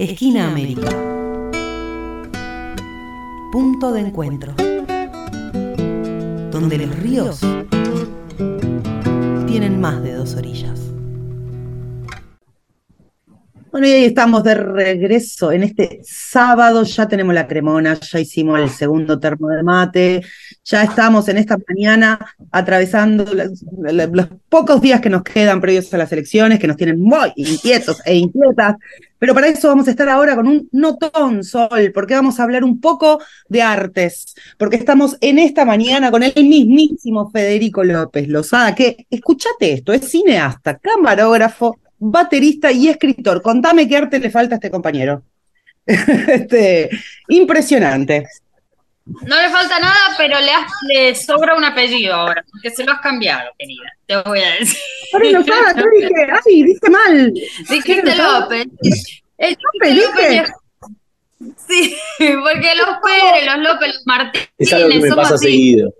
Esquina América. Punto de encuentro. Donde los ríos tienen más de dos orillas. Y ahí estamos de regreso en este sábado, ya tenemos la cremona, ya hicimos el segundo termo de mate, ya estamos en esta mañana atravesando los, los pocos días que nos quedan previos a las elecciones, que nos tienen muy inquietos e inquietas, pero para eso vamos a estar ahora con un notón, Sol, porque vamos a hablar un poco de artes, porque estamos en esta mañana con el mismísimo Federico López Lozada, que, escúchate esto, es cineasta, camarógrafo, baterista y escritor. Contame qué arte le falta a este compañero. este, impresionante. No le falta nada, pero le, has, le, sobra un apellido ahora, porque se lo has cambiado, querida. Te voy a decir. Pero no sabes, yo dije, ay, dije mal. Dijiste López. El López, dije. Sí, porque los Pérez, los López, los Martínez. Es algo que me pasa así. seguido.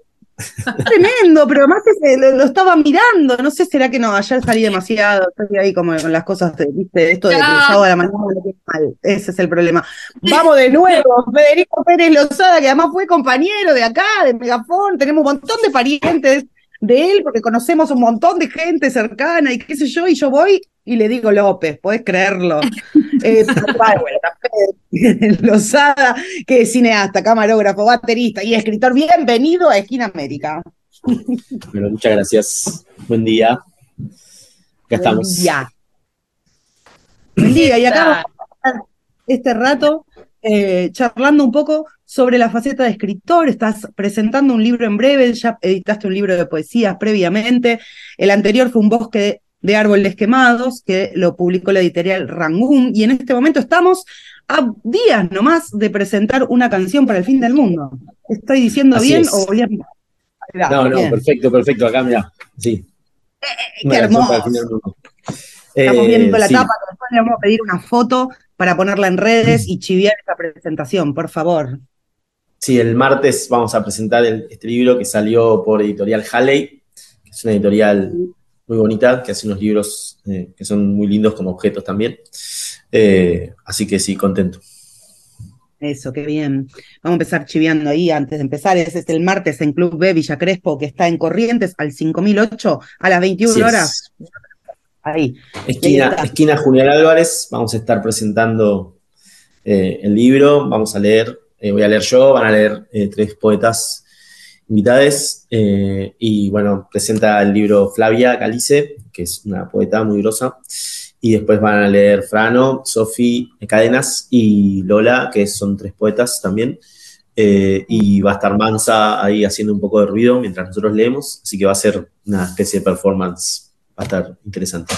Tremendo, pero además ese, lo, lo, estaba mirando, no sé, será que no, ayer salí demasiado, estoy ahí como con las cosas, de, viste, esto de que el sábado a la mañana mal, ese es el problema. Vamos de nuevo, Federico Pérez Lozada, que además fue compañero de acá, de Megafón, tenemos un montón de parientes de él, porque conocemos un montón de gente cercana y qué sé yo, y yo voy y le digo López, podés creerlo. Eh, Lozada, que es cineasta, camarógrafo, baterista y escritor. Bienvenido a Esquina América. Bueno, muchas gracias. Buen día. Acá estamos. Día. Buen día. Y acá vamos este rato eh, charlando un poco sobre la faceta de escritor. Estás presentando un libro en breve, ya editaste un libro de poesías previamente. El anterior fue un bosque de de Árboles Quemados, que lo publicó la editorial Rangún, y en este momento estamos a días nomás de presentar una canción para el fin del mundo. ¿Estoy diciendo Así bien es. o bien? No, no, Bien. perfecto, perfecto. Acá, mira, sí. Hermoso. del mundo. Estamos Eh, viendo la sí. tapa, pero después le vamos a pedir una foto para ponerla en redes y chiviar esa presentación, por favor. Sí, el martes vamos a presentar el- este libro que salió por Editorial Halley, que es una editorial muy bonita, que hace unos libros eh, que son muy lindos como objetos también. Eh, así que sí, contento. Eso, qué bien. Vamos a empezar chiviando ahí antes de empezar. Ese es el martes en Club B Villa Crespo, que está en Corrientes al 5008 a las 21 Así es. horas. Ahí. Esquina, Ahí esquina Julián Álvarez, vamos a estar presentando eh, el libro, vamos a leer, eh, voy a leer yo, van a leer eh, tres poetas invitadas, eh, y bueno, presenta el libro Flavia Calice, que es una poeta muy grosa, y después van a leer Frano, Sofi Cadenas y Lola, que son tres poetas también, eh, y va a estar Mansa ahí haciendo un poco de ruido mientras nosotros leemos, así que va a ser una especie de performance, va a estar interesante.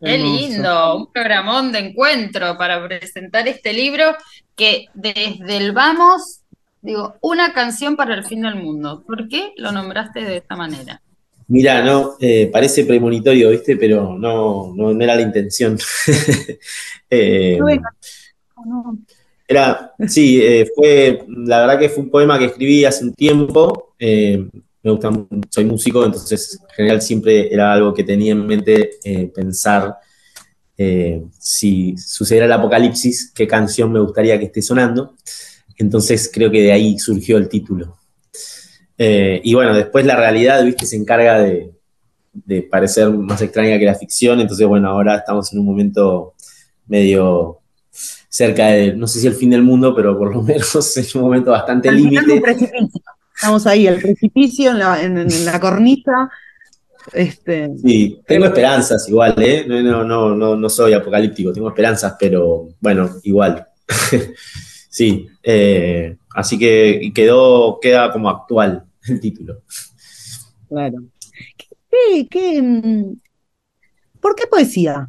Qué lindo, un programón de encuentro para presentar este libro que desde el vamos, digo, una canción para el fin del mundo. ¿Por qué lo nombraste de esta manera? Mira, no, eh, parece premonitorio, ¿viste? Pero no, no, no era la intención. Eh, era, sí, eh, fue, la verdad que fue un poema que escribí hace un tiempo. eh, me gusta, soy músico, entonces en general siempre era algo que tenía en mente eh, pensar eh, si sucediera el apocalipsis, qué canción me gustaría que esté sonando. Entonces creo que de ahí surgió el título. Eh, y bueno, después la realidad, viste, se encarga de, de parecer más extraña que la ficción. Entonces, bueno, ahora estamos en un momento medio cerca de, no sé si el fin del mundo, pero por lo menos en un momento bastante límite. Estamos ahí, el precipicio en la, en, en la cornisa. Este, Sí, tengo esperanzas igual, ¿eh? No, no, no, no, no soy apocalíptico, tengo esperanzas, pero bueno, igual. Sí, eh, así que quedó, queda como actual el título. claro. ¿Qué, qué, mm, ¿Por qué poesía?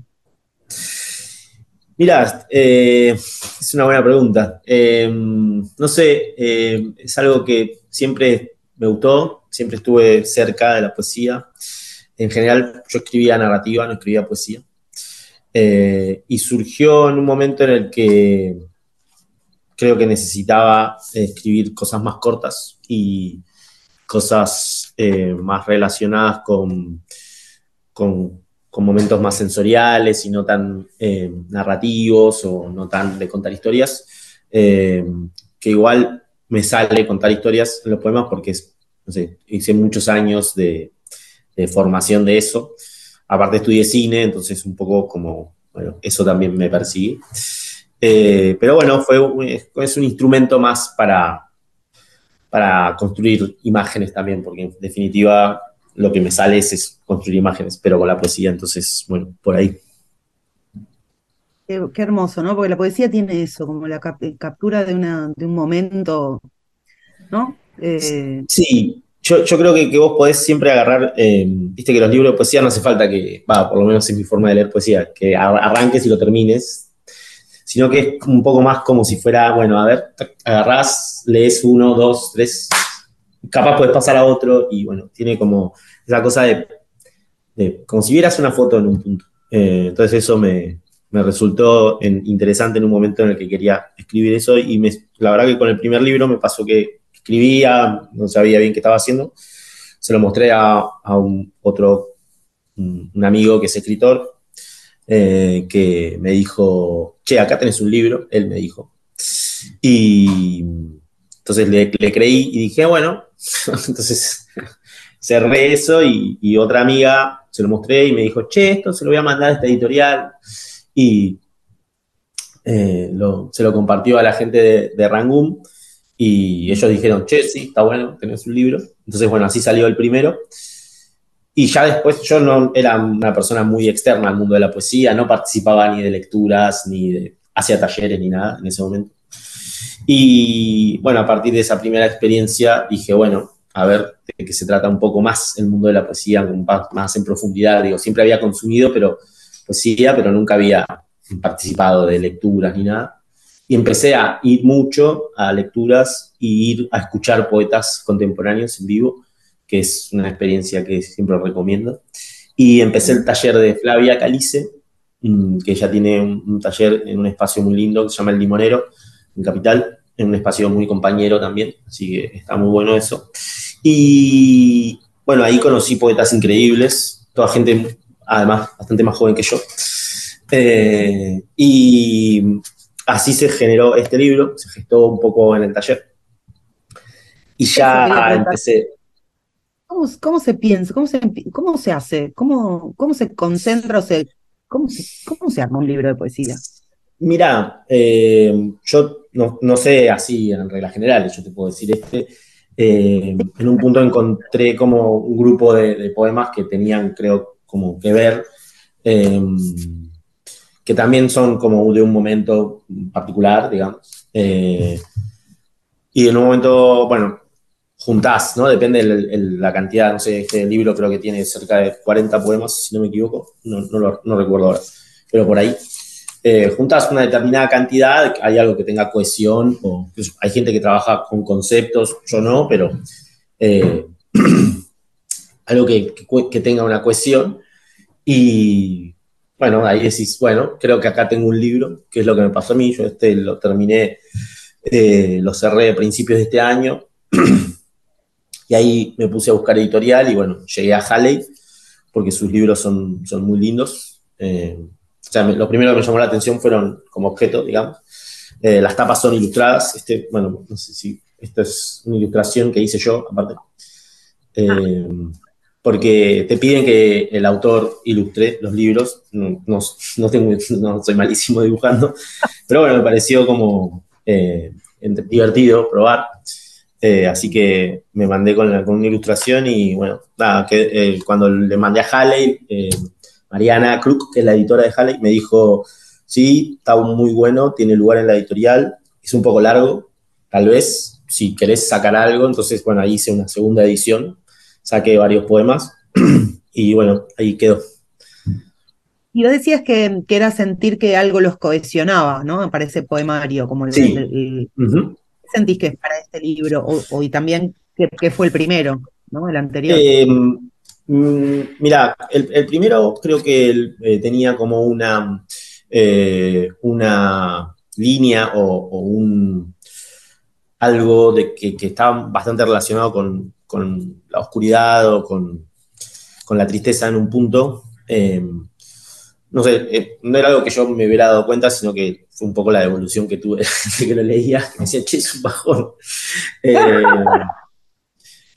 Mira, eh, es una buena pregunta. Eh, no sé, eh, es algo que siempre me gustó, siempre estuve cerca de la poesía. En general, yo escribía narrativa, no escribía poesía. Y surgió en un momento en el que creo que necesitaba escribir cosas más cortas y cosas eh, más relacionadas con, con momentos más sensoriales y no tan eh, narrativos o no tan de contar historias, eh, que igual me sale contar historias en los poemas porque hice muchos años de, formación de eso. Aparte estudié cine, entonces un poco como, bueno, eso también me persigue. Pero bueno, fue, es un instrumento más para, para construir imágenes también, porque en definitiva lo que me sale es, construir imágenes, pero con la poesía, entonces, bueno, por ahí. Qué, hermoso, ¿no? Porque la poesía tiene eso, como la captura de, una, de un momento, ¿no? Eh, sí, yo, yo, creo que, que, vos podés siempre agarrar, eh, viste que los libros de poesía no hace falta que, va, por lo menos en mi forma de leer poesía, que arranques y lo termines, sino que es un poco más como si fuera, bueno, a ver, agarrás, lees uno, dos, tres, capaz puedes pasar a otro y bueno, tiene como esa cosa de, como si vieras una foto en un punto. Eh, entonces eso me, me resultó interesante en un momento en el que quería escribir eso y me, la verdad que con el primer libro me pasó que escribía, no sabía bien qué estaba haciendo, se lo mostré a, a un otro, un amigo que es escritor eh, que me dijo, che, acá tenés un libro, él me dijo. Y entonces le, creí y dije, bueno, entonces cerré eso y, otra amiga se lo mostré y me dijo, che, esto se lo voy a mandar a esta editorial. Y eh, se lo compartió a la gente de, de Rangum y ellos dijeron, che, sí, está bueno, tenés un libro. Entonces, bueno, así salió el primero. Y ya después yo no era una persona muy externa al mundo de la poesía, no participaba ni de lecturas, ni de, hacía talleres, ni nada en ese momento. Y bueno, a partir de esa primera experiencia dije, bueno, a ver de qué se trata un poco más el mundo de la poesía, más en profundidad. Digo, siempre había consumido pero poesía, pero nunca había participado de lecturas ni nada. Y empecé a ir mucho a lecturas y ir a escuchar poetas contemporáneos en vivo que es una experiencia que siempre recomiendo. Y empecé el taller de Flavia Calice, mm, que ella tiene un, taller en un espacio muy lindo que se llama El Limonero, en Capital, en un espacio muy compañero también, así que está muy bueno eso. Y bueno, ahí conocí poetas increíbles, toda gente además bastante más joven que yo. Eh, y así se generó este libro, se gestó un poco en el taller. Y ya empecé. ¿Cómo, se piensa? ¿Cómo se, cómo se hace? ¿Cómo, cómo se concentra? O se, cómo, se, ¿Cómo se arma un libro de poesía? Mira, eh, yo no, sé así en reglas generales, yo te puedo decir este. Eh, en un punto encontré como un grupo de, poemas que tenían, creo, como que ver, em, que también son como de un momento particular, digamos. Eh, y en un momento, bueno, juntás, ¿no? Depende de la cantidad, no sé, este libro creo que tiene cerca de 40 poemas, si no me equivoco, no, no, recuerdo ahora, pero por ahí. Eh, juntás una determinada cantidad, hay algo que tenga cohesión, hay gente que trabaja con conceptos, yo no, pero eh, algo que, que, tenga una cohesión. Y bueno, ahí decís, bueno, creo que acá tengo un libro, que es lo que me pasó a mí, yo este lo terminé, eh, lo cerré a principios de este año. Y ahí me puse a buscar editorial y bueno, llegué a Halley porque sus libros son, son muy lindos. Eh, o sea, lo primero que me llamó la atención fueron como objeto, digamos. Eh, las tapas son ilustradas. Este, bueno, no sé si esto es una ilustración que hice yo, aparte. Eh, porque te piden que el autor ilustre los libros. No, no, tengo, no soy malísimo dibujando, pero bueno, me pareció como divertido probar. Eh, así que me mandé con, una ilustración y bueno, nada, que, eh, cuando le mandé a Halley, eh, Mariana Kruk, que es la editora de Halley, me dijo, sí, está muy bueno, tiene lugar en la editorial, es un poco largo, tal vez, si querés sacar algo, entonces bueno, ahí hice una segunda edición, saqué varios poemas y bueno, ahí quedó. Y vos decías que, era sentir que algo los cohesionaba, ¿no? Para ese poemario, como el, sí sentís que es para este libro? O, y también, ¿qué, fue el primero, ¿no? El anterior. Eh, mm, mira, el, primero creo que eh, tenía como una, eh, una línea o, un algo de que, estaba bastante relacionado con, la oscuridad o con, la tristeza en un punto. No sé, eh, no era algo que yo me hubiera dado cuenta, sino que fue un poco la devolución que tuve de que lo leía, me decía, che, es un bajón. Eh,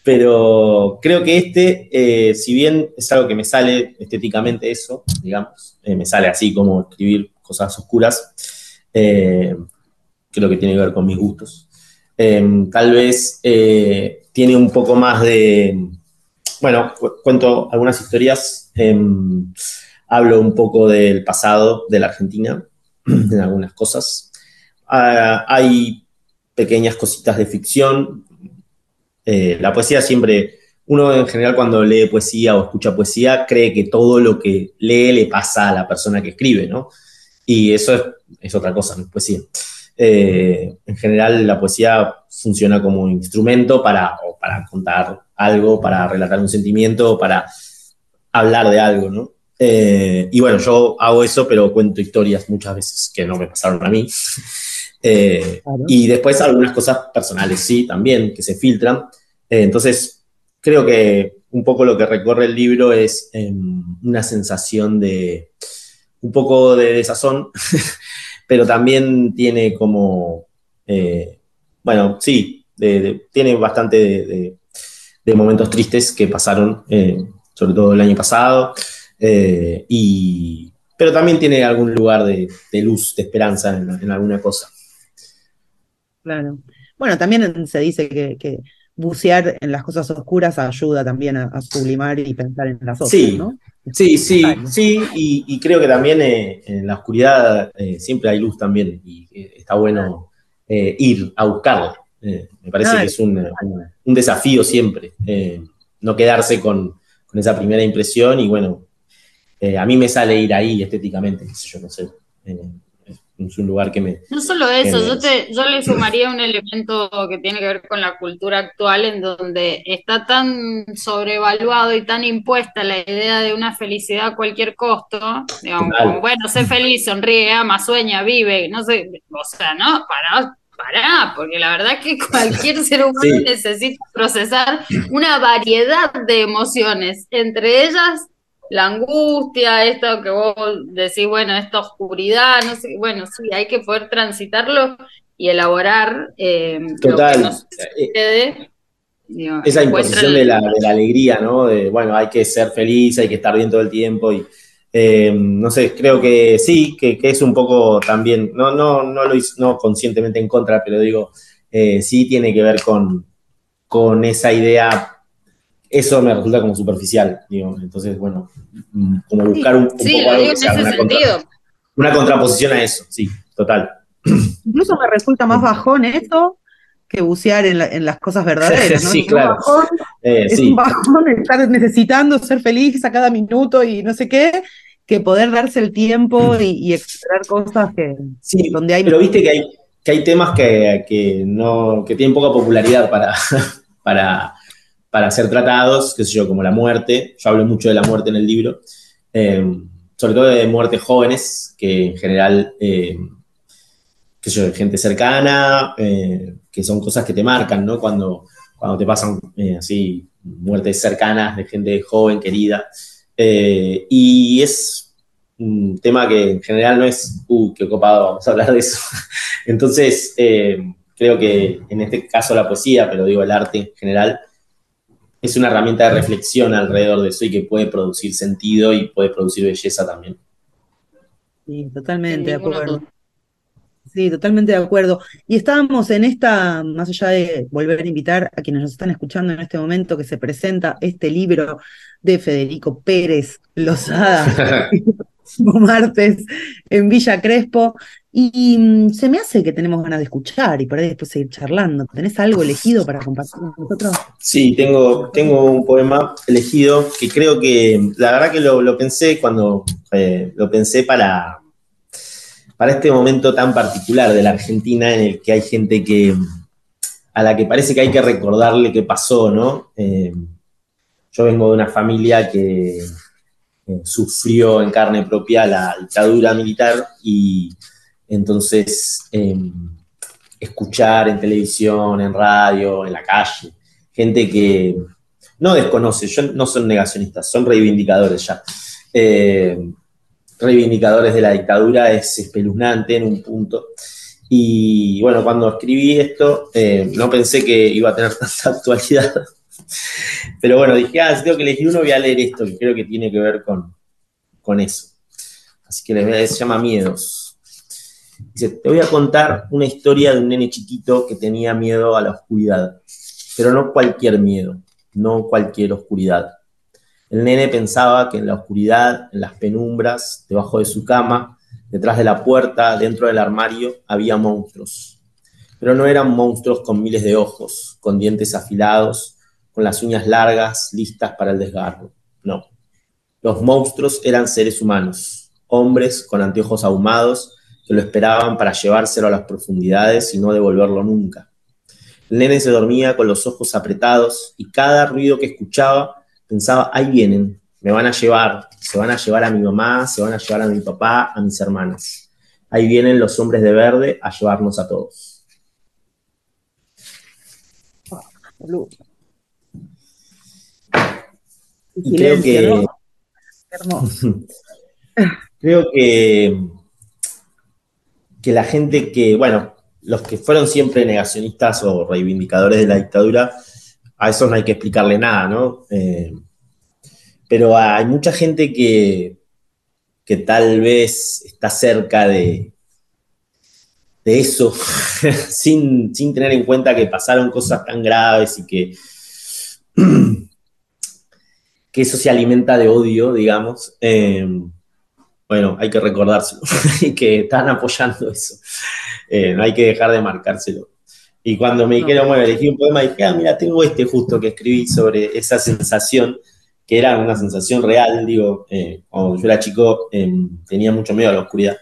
pero creo que este, eh, si bien es algo que me sale estéticamente eso, digamos, me sale así como escribir cosas oscuras, creo que tiene que ver con mis gustos. Eh, tal vez tiene un poco más de, bueno, cu- cuento algunas historias, em, hablo un poco del pasado de la Argentina, en algunas cosas. Ah, hay pequeñas cositas de ficción. Eh, la poesía siempre, uno en general cuando lee poesía o escucha poesía, cree que todo lo que lee le pasa a la persona que escribe, ¿no? Y eso es, es otra cosa, no es poesía. Eh, en general la poesía funciona como instrumento para, para contar algo, para relatar un sentimiento, para hablar de algo, ¿no? Eh, y bueno, yo hago eso, pero cuento historias muchas veces que no me pasaron a mí. Eh, Claro. y después algunas cosas personales, sí, también, que se filtran. Eh, entonces, creo que un poco lo que recorre el libro es em, una sensación de un poco de desazón, pero también tiene como, bueno, sí, de- de- tiene bastante de, momentos tristes que pasaron, sobre todo el año pasado, eh, y, pero también tiene algún lugar de, de luz, de esperanza en, en alguna cosa. Claro. Bueno, también se dice que, que bucear en las cosas oscuras ayuda también a, a sublimar y pensar en las otras, Sí. ¿no? Sí, sí, sí, y, y creo que también eh, en la oscuridad eh, siempre hay luz también, y eh, está bueno ir a buscarla. Me parece Claro. que es un, un- un desafío siempre, no quedarse con, con esa primera impresión, y bueno, eh, a mí me sale ir ahí estéticamente, qué sé yo, no sé. eh, es un lugar que me... No solo eso, yo, te, yo le sumaría un elemento que tiene que ver con la cultura actual, en donde está tan sobrevaluado y tan impuesta la idea de una felicidad a cualquier costo. Digamos, como, bueno, sé feliz, sonríe, ama, sueña, vive, no sé, o sea, no, pará, pará, porque la verdad es que cualquier ser humano Sí. necesita procesar una variedad de emociones, entre ellas la angustia, esto que vos decís, bueno, esta oscuridad, no sé, bueno, sí, hay que poder transitarlo y elaborar eh, lo que Total. nos sucede. digo, esa imposición el- de la, de la alegría, ¿no? De, bueno, hay que ser feliz, hay que estar bien todo el tiempo y, eh, no sé, creo que sí, que, que es un poco también, no, no, no lo hice, no conscientemente en contra, pero digo, eh, sí tiene que ver con, con esa idea, eso me resulta como superficial, digo, entonces, bueno, mm, como buscar un, un Sí, poco lo algo que en sea ese una, contra- sentido. una contraposición a eso, sí, total. Incluso me resulta más bajón eso que bucear en, la- en las cosas verdaderas, ¿no? Sí, Es un claro. bajón, Eh, es sí. un bajón estar necesitando ser feliz a cada minuto y no sé qué, que poder darse el tiempo y, y explorar cosas que Sí, donde hay pero viste que hay, que hay temas que, que no, que tienen poca popularidad para, para, para ser tratados, qué sé yo, como la muerte. Yo hablo mucho de la muerte en el libro, eh, sobre todo de muertes jóvenes, que en general, eh, qué sé yo, gente cercana, eh, que son cosas que te marcan, ¿no? Cuando, cuando te pasan eh, así muertes cercanas de gente joven, querida. Eh, y es un tema que en general no es, uh, qué copado, vamos a hablar de eso. Entonces, eh, creo que en este caso la poesía, pero digo el arte en general, es una herramienta de reflexión alrededor de eso y que puede producir sentido y puede producir belleza también. Sí, totalmente de acuerdo. Sí, totalmente de acuerdo. Y estábamos en esta, más allá de volver a invitar a quienes nos están escuchando en este momento, que se presenta este libro de Federico Pérez Lozada, martes en Villa Crespo, y, mm, se me hace que tenemos ganas de escuchar y por ahí después seguir charlando. ¿Tenés algo elegido para compartir con nosotros? Sí, tengo, tengo un poema elegido que creo que, la verdad que lo, lo pensé cuando eh, lo pensé para, para este momento tan particular de la Argentina en el que hay gente que a la que parece que hay que recordarle qué pasó, ¿no? Eh, yo vengo de una familia que eh, sufrió en carne propia la dictadura militar y entonces eh, escuchar en televisión, en radio, en la calle, gente que no desconoce, yo, no son negacionistas, son reivindicadores ya. eh, reivindicadores de la dictadura es espeluznante en un punto. Y bueno, cuando escribí esto, eh, no pensé que iba a tener tanta actualidad. Pero bueno, dije, ah, si tengo que elegir uno, voy a leer esto, que creo que tiene que ver con, con eso. Así que les voy a, se llama Miedos. Dice, te voy a contar una historia de un nene chiquito que tenía miedo a la oscuridad, pero no cualquier miedo, no cualquier oscuridad. El nene pensaba que en la oscuridad, en las penumbras, debajo de su cama, detrás de la puerta, dentro del armario, había monstruos. Pero no eran monstruos con miles de ojos, con dientes afilados, con las uñas largas, listas para el desgarro. No. Los monstruos eran seres humanos, hombres con anteojos ahumados que lo esperaban para llevárselo a las profundidades y no devolverlo nunca. El nene se dormía con los ojos apretados y cada ruido que escuchaba pensaba, ahí vienen, me van a llevar, se van a llevar a mi mamá, se van a llevar a mi papá, a mis hermanas. Ahí vienen los hombres de verde a llevarnos a todos. Y creo que, creo que, que la gente que, bueno, los que fueron siempre negacionistas o reivindicadores de la dictadura, a eso no hay que explicarle nada, ¿no? Eh, pero hay mucha gente que, que tal vez está cerca de, de eso, sin, tener en cuenta que pasaron cosas tan graves y que, que eso se alimenta de odio, digamos. Eh, bueno, hay que recordárselo y que están apoyando eso. Eh, no hay que dejar de marcárselo. Y cuando me dijeron, bueno, elegí un poema, dije, ah, mira, tengo este justo que escribí sobre esa sensación que era una sensación real, digo, eh, cuando yo era chico em, tenía mucho miedo a la oscuridad.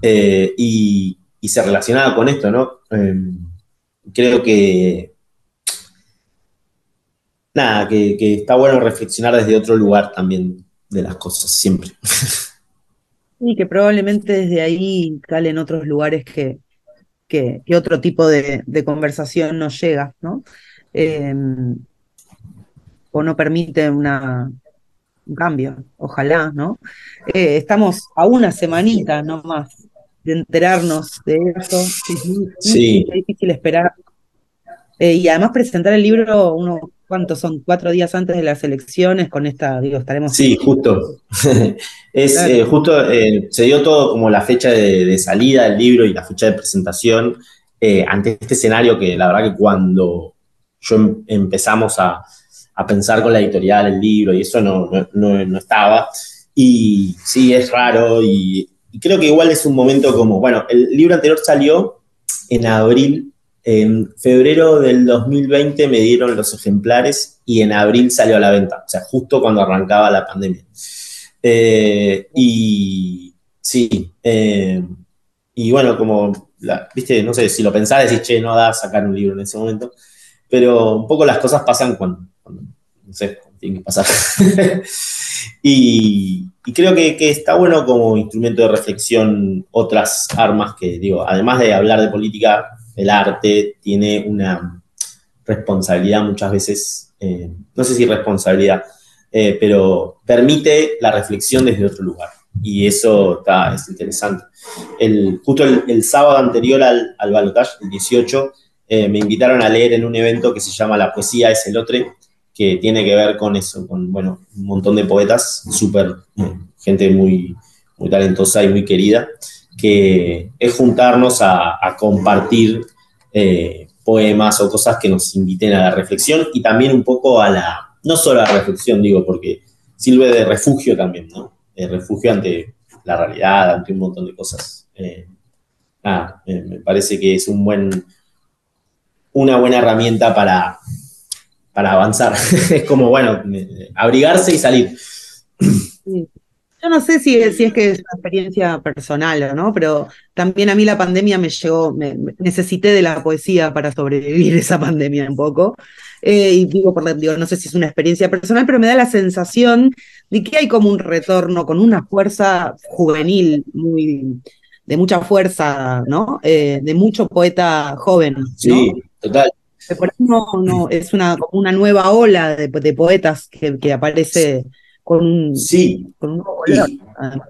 Eh, y, se relacionaba con esto, ¿no? Em, creo que, nada, que, está bueno reflexionar desde otro lugar también de las cosas, siempre. Y que probablemente desde ahí calen otros lugares que, que, otro tipo de, de, conversación nos llega, ¿no? Em, o no permite una, un cambio, ojalá, ¿no? Eh, estamos a una semanita nomás de enterarnos de eso, sí. es difícil esperar. Eh, y además presentar el libro, uno, ¿cuántos son? Cuatro días antes de las elecciones, con esta, digo, estaremos... Sí, justo. es eh, justo, se dio todo como la fecha de, salida del libro y la fecha de presentación ante este escenario que la verdad que cuando yo em, empezamos a, a pensar con la editorial el libro y eso no, no, estaba. Y sí, es raro y, creo que igual es un momento como, bueno, el libro anterior salió en abril, en febrero del 2020 me dieron los ejemplares y en abril salió a la venta, o sea, justo cuando arrancaba la pandemia. Eh, y sí, eh, y bueno, como, viste, no sé, si lo pensás, decís, no da sacar un libro en ese momento, pero un poco las cosas pasan cuando, no sé, tiene que pasar. y, creo que, está bueno como instrumento de reflexión otras armas que, digo, además de hablar de política, el arte tiene una responsabilidad muchas veces, eh, no sé si responsabilidad, eh, pero permite la reflexión desde otro lugar. Y eso está, es interesante. El, justo el, sábado anterior al, al balotaje, el 18, eh, me invitaron a leer en un evento que se llama La poesía es el otro, que tiene que ver con eso, con, bueno, un montón de poetas, súper, gente muy, muy talentosa y muy querida, que es juntarnos a, compartir eh, poemas o cosas que nos inviten a la reflexión y también un poco a la, no solo a la reflexión, digo, porque sirve de refugio también, ¿no? De refugio ante la realidad, ante un montón de cosas. Eh, me parece que es un buen, una buena herramienta para, para avanzar. es como, bueno, abrigarse y salir. Yo no sé si, si es que es una experiencia personal o no, pero también a mí la pandemia me llegó, me, necesité de la poesía para sobrevivir esa pandemia un poco. Eh, y digo, por, digo, no sé si es una experiencia personal, pero me da la sensación de que hay como un retorno con una fuerza juvenil muy de mucha fuerza, ¿no? Eh, de mucho poeta joven. Sí, total. No, no, es una, una nueva ola de, poetas que, aparece con un, Sí, con un nuevo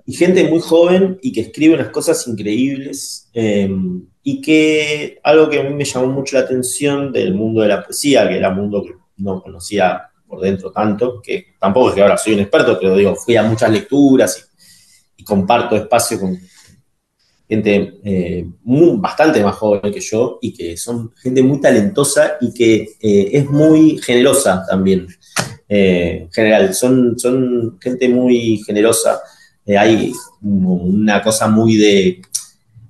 y, gente muy joven y que escribe unas cosas increíbles. eh, y que algo que a mí me llamó mucho la atención del mundo de la poesía, que era un mundo que no conocía por dentro tanto, que tampoco es que ahora soy un experto, pero digo, fui a muchas lecturas y, y comparto espacio con gente eh, muy- bastante más joven que yo y que son gente muy talentosa y que eh, es muy generosa también. Eh, en general, son, son gente muy generosa. Eh, hay una cosa muy de,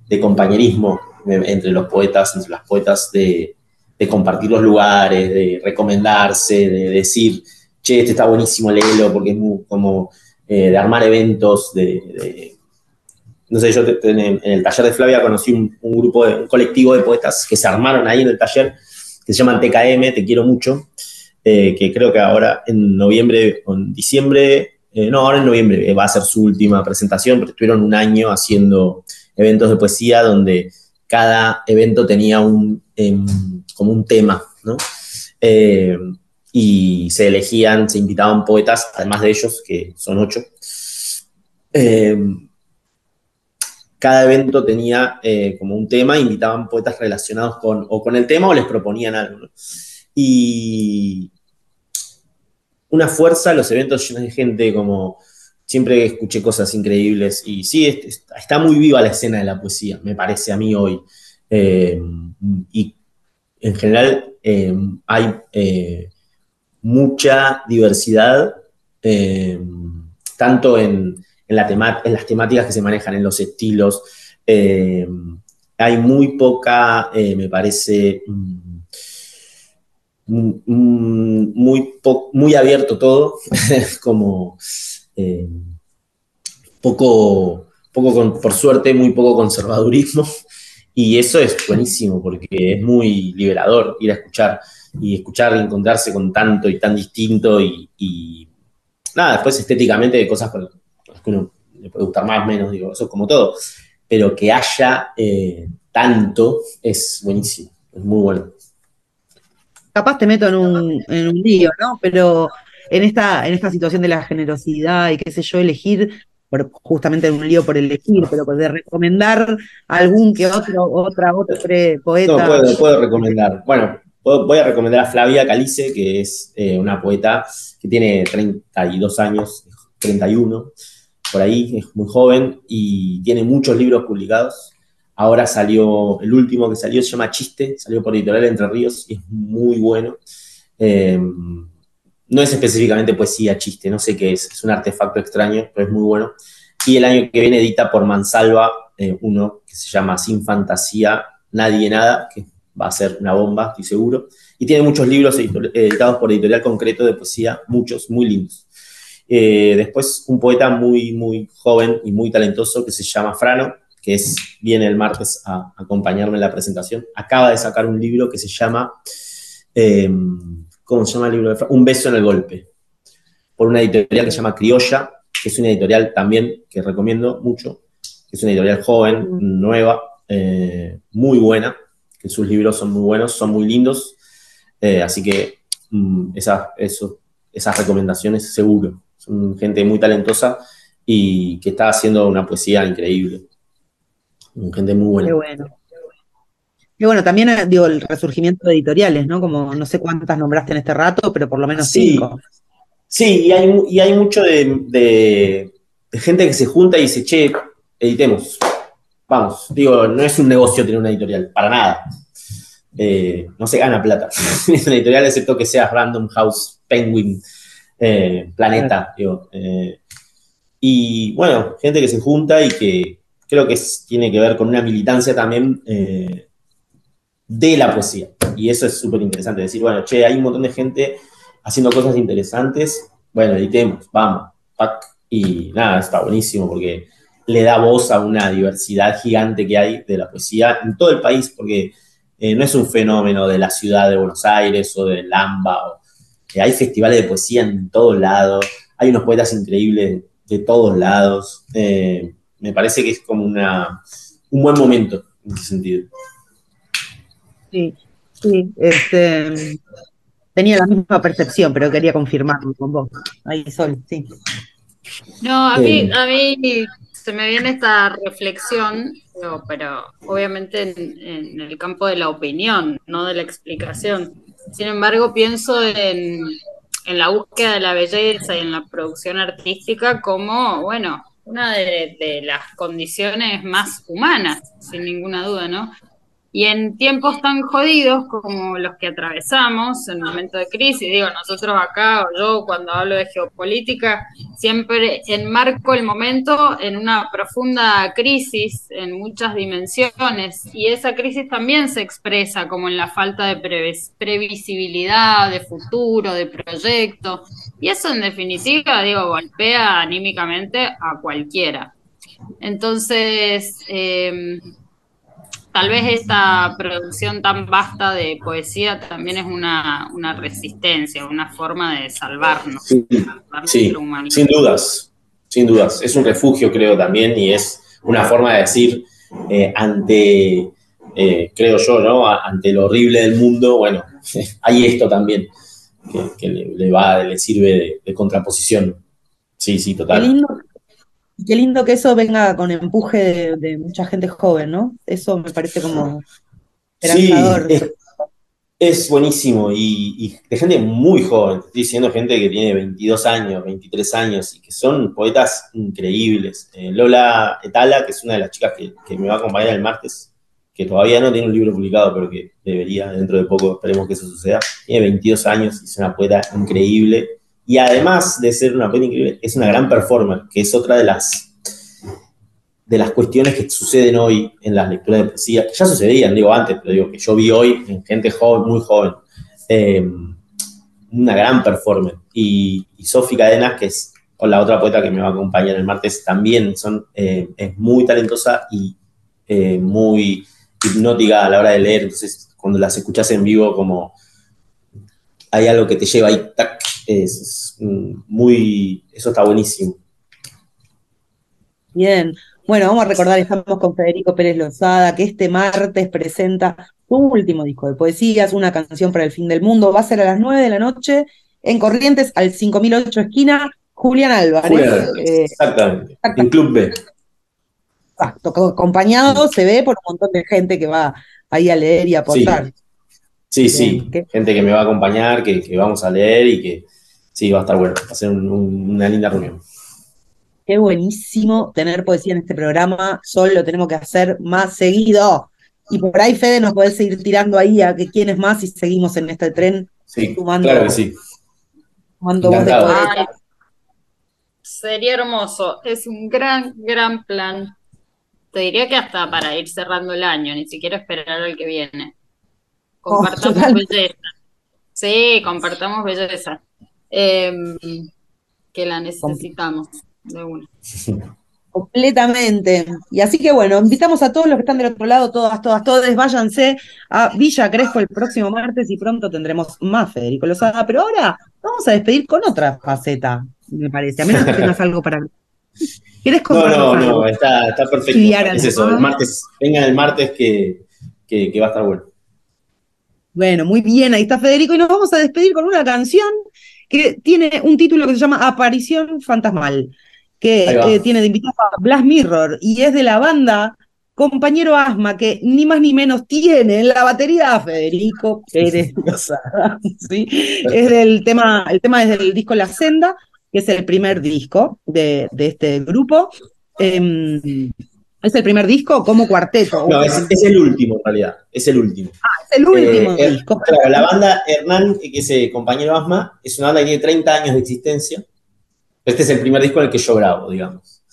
de compañerismo eh, entre los poetas, entre las poetas, de, de compartir los lugares, de recomendarse, de decir, che, este está buenísimo, léelo, porque es como eh, de armar eventos, de, no sé, yo en, el taller de Flavia conocí un, grupo, un colectivo de poetas que se armaron ahí en el taller, que se llaman TKM, Te Quiero Mucho, eh, que creo que ahora en noviembre o en diciembre, eh, no, ahora en noviembre eh, va a ser su última presentación, pero estuvieron un año haciendo eventos de poesía donde cada evento tenía un, em, como un tema, ¿no? Y se elegían, se invitaban poetas, además de ellos, que son ocho. Eh, cada evento tenía como un tema, invitaban poetas relacionados con, o con el tema o les proponían algo. ¿no? Y una fuerza, los eventos llenos de gente, como siempre escuché cosas increíbles. Y sí, es- es- está muy viva la escena de la poesía, me parece a mí hoy. Eh, y en general eh, hay eh, mucha diversidad, tanto en, en las temáticas que se manejan, en los estilos. hay muy poca, me parece, mm, muy, po- muy abierto todo, como eh, poco, poco por suerte, muy poco conservadurismo. Y eso es buenísimo porque es muy liberador ir a escuchar y escuchar y encontrarse con tanto y tan distinto y, nada, después estéticamente de cosas con las que uno le puede gustar más menos, digo, eso es como todo, pero que haya eh, tanto es buenísimo, es muy bueno. Capaz te meto en un, en un lío, ¿no? Pero en esta, en esta situación de la generosidad y qué sé yo, elegir, por- justamente en un lío por elegir, pero de recomendar algún que otro, otra, otro poeta. No, puedo, puedo recomendar. Bueno, voy a recomendar a Flavia Calice, que es eh, una poeta que tiene 32 años, 31, por ahí, es muy joven y tiene muchos libros publicados. Ahora salió, el último que salió se llama Chiste, salió por Editorial Entre Ríos y es muy bueno. Eh, no es específicamente poesía, chiste, no sé qué es, es un artefacto extraño, pero es muy bueno. Y el año que viene edita por Mansalva eh, uno que se llama Sin Fantasía, Nadie Nada, que va a ser una bomba, estoy seguro. Y tiene muchos libros editados por Editorial Concreto de poesía, muchos, muy lindos. Eh, después un poeta muy, muy joven y muy talentoso que se llama Frano, que es, viene el martes a acompañarme en la presentación. Acaba de sacar un libro que se llama, eh, ¿cómo se llama el libro? Un beso en el golpe, por una editorial que se llama Criolla, que es una editorial también que recomiendo mucho, que es una editorial joven, nueva, eh, muy buena, que sus libros son muy buenos, son muy lindos, eh, así que mm, esa- eso- esas recomendaciones seguro. Son gente muy talentosa y que está haciendo una poesía increíble. Gente muy buena. Qué bueno. Y bueno, también eh, digo, el resurgimiento de editoriales, ¿no? Como no sé cuántas nombraste en este rato, pero por lo menos Sí. cinco. Sí, y hay, y hay mucho de, de- de gente que se junta y dice, che, editemos. Vamos, digo, no es un negocio tener una editorial, para nada. Eh, no se gana plata. es una editorial, excepto que sea Random House, Penguin, eh, Planeta, digo. eh, y bueno, gente que se junta y que creo que tiene que ver con una militancia también eh, de la poesía. Y eso es súper interesante, decir, bueno, che, hay un montón de gente haciendo cosas interesantes, bueno, editemos, vamos, pac, y nada, está buenísimo porque le da voz a una diversidad gigante que hay de la poesía en todo el país, porque eh, no es un fenómeno de la ciudad de Buenos Aires o de Lamba, o- eh, hay festivales de poesía en todos lados, hay unos poetas increíbles de todos lados, eh, me parece que es como una, un buen momento en ese sentido. Sí, sí. Este, tenía la misma percepción, pero quería confirmarlo con vos. Ahí, Sol, sí. No, a mí, Eh. a mí se me viene esta reflexión, pero, pero obviamente en, en el campo de la opinión, no de la explicación. Sin embargo, pienso en, en la búsqueda de la belleza y en la producción artística como, bueno, una de, las condiciones más humanas, sin ninguna duda, ¿no? Y en tiempos tan jodidos como los que atravesamos, en momentos de crisis, digo, nosotros acá, o yo cuando hablo de geopolítica, siempre enmarco el momento en una profunda crisis en muchas dimensiones y esa crisis también se expresa como en la falta de previs- previsibilidad, de futuro, de proyecto y eso en definitiva, digo, golpea anímicamente a cualquiera. Entonces, eh, tal vez esta producción tan vasta de poesía también es una, una resistencia, una forma de salvarnos. Sí, salvar sí, nuestra humanidad. sin dudas, sin dudas. Es un refugio, creo, también, y es una forma de decir eh, ante, eh, creo yo, ¿no? Ante lo horrible del mundo, bueno, hay esto también que, que le, le va, le sirve de, de contraposición. Sí, sí, Qué total. lindo, qué lindo que eso venga con empuje de, mucha gente joven, ¿no? Eso me parece como Sí, esperanzador. es, es buenísimo y, de gente muy joven, estoy diciendo gente que tiene 22 años, 23 años y que son poetas increíbles. Eh, Lola Etala, que es una de las chicas que, que me va a acompañar el martes, que todavía no tiene un libro publicado, pero que debería dentro de poco, esperemos que eso suceda. Tiene 22 años y es una poeta increíble. Y además de ser una poeta increíble, es una gran performer, que es otra de las de las cuestiones que suceden hoy en las lecturas de poesía, que ya sucedían, digo antes, pero digo que yo vi hoy en gente joven, muy joven, eh, una gran performer. Y, y Cadenas, que es la otra poeta que me va a acompañar el martes, también son, eh, es muy talentosa y eh, muy hipnótica a la hora de leer. Entonces, cuando las escuchas en vivo, como hay algo que te lleva ahí, es, es, mm, muy, eso está buenísimo. Bien. Bueno, vamos a recordar, estamos con Federico Pérez Lozada, que este martes presenta su último disco de poesías, Una canción para el fin del mundo. Va a ser a las 9 de la noche en Corrientes, al 5008 esquina, Julián Álvarez. Julián, Eh, exactamente. En Club B. exacto, co- acompañado se ve por un montón de gente que va ahí a leer y a aportar. Sí, sí. ¿qué? Gente que me va a acompañar, que, que vamos a leer y que sí, va a estar bueno. Va a ser un- un- una linda reunión. Qué buenísimo tener poesía en este programa. Sol lo tenemos que hacer más seguido. Y por ahí, Fede, nos podés seguir tirando ahí a que quién es más y seguimos en este tren Sí, Sumando- claro que sí. tomando voz de. Ay, sería hermoso, es un gran, gran plan. Te diría que hasta para ir cerrando el año, ni siquiera esperar al que viene. Compartamos totalmente. belleza. Sí, compartamos belleza. Eh, que la necesitamos de una. Completamente. Y así que bueno, invitamos a todos los que están del otro lado, todas, todas, todos, váyanse a Villa Crespo el próximo martes y pronto tendremos más Federico Lozada. Pero ahora vamos a despedir con otra faceta, me parece, a menos que tengas algo para. ¿Quieres No, no, algo? no, está, está perfecto. Es eso, el martes, vengan el martes que, que, que va a estar bueno. Bueno, muy bien, ahí está Federico y nos vamos a despedir con una canción que tiene un título que se llama Aparición Fantasmal, que eh, tiene de invitado a Blas Mirror y es de la banda Compañero Asma, que ni más ni menos tiene en la batería a Federico Pérez Lozada, ¿sí? Es del tema, el tema es del disco La Senda, que es el primer disco de, de este grupo. Em, es el primer disco como cuarteto. No, es, es el último en realidad. Es el último. Es el último Eh, eh, disco. claro, la banda Hernán, que es eh, compañero Asma, es una banda que tiene 30 años de existencia. Este es el primer disco en el que yo grabo, digamos.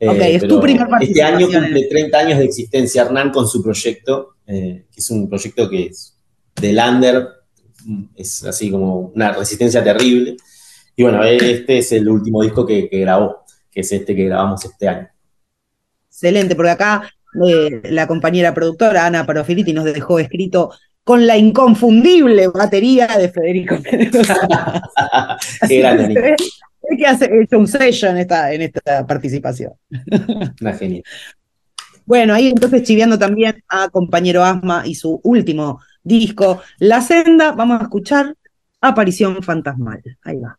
Eh, Ok, es tu primer Este año cumple 30 años de existencia Hernán con su proyecto, eh, que es un proyecto que es de Lander, es así como una resistencia terrible. Y bueno, este es el último disco que, que grabó, que es este que grabamos este año. Excelente, porque acá eh, la compañera productora Ana Parofiliti nos dejó escrito con la inconfundible batería de Federico Pérez. Qué grande. Es que hace hecho un sello en esta, en esta participación. Una genia. Bueno, ahí entonces chiviando también a compañero Asma y su último disco, La Senda. Vamos a escuchar aparición fantasmal. Ahí va.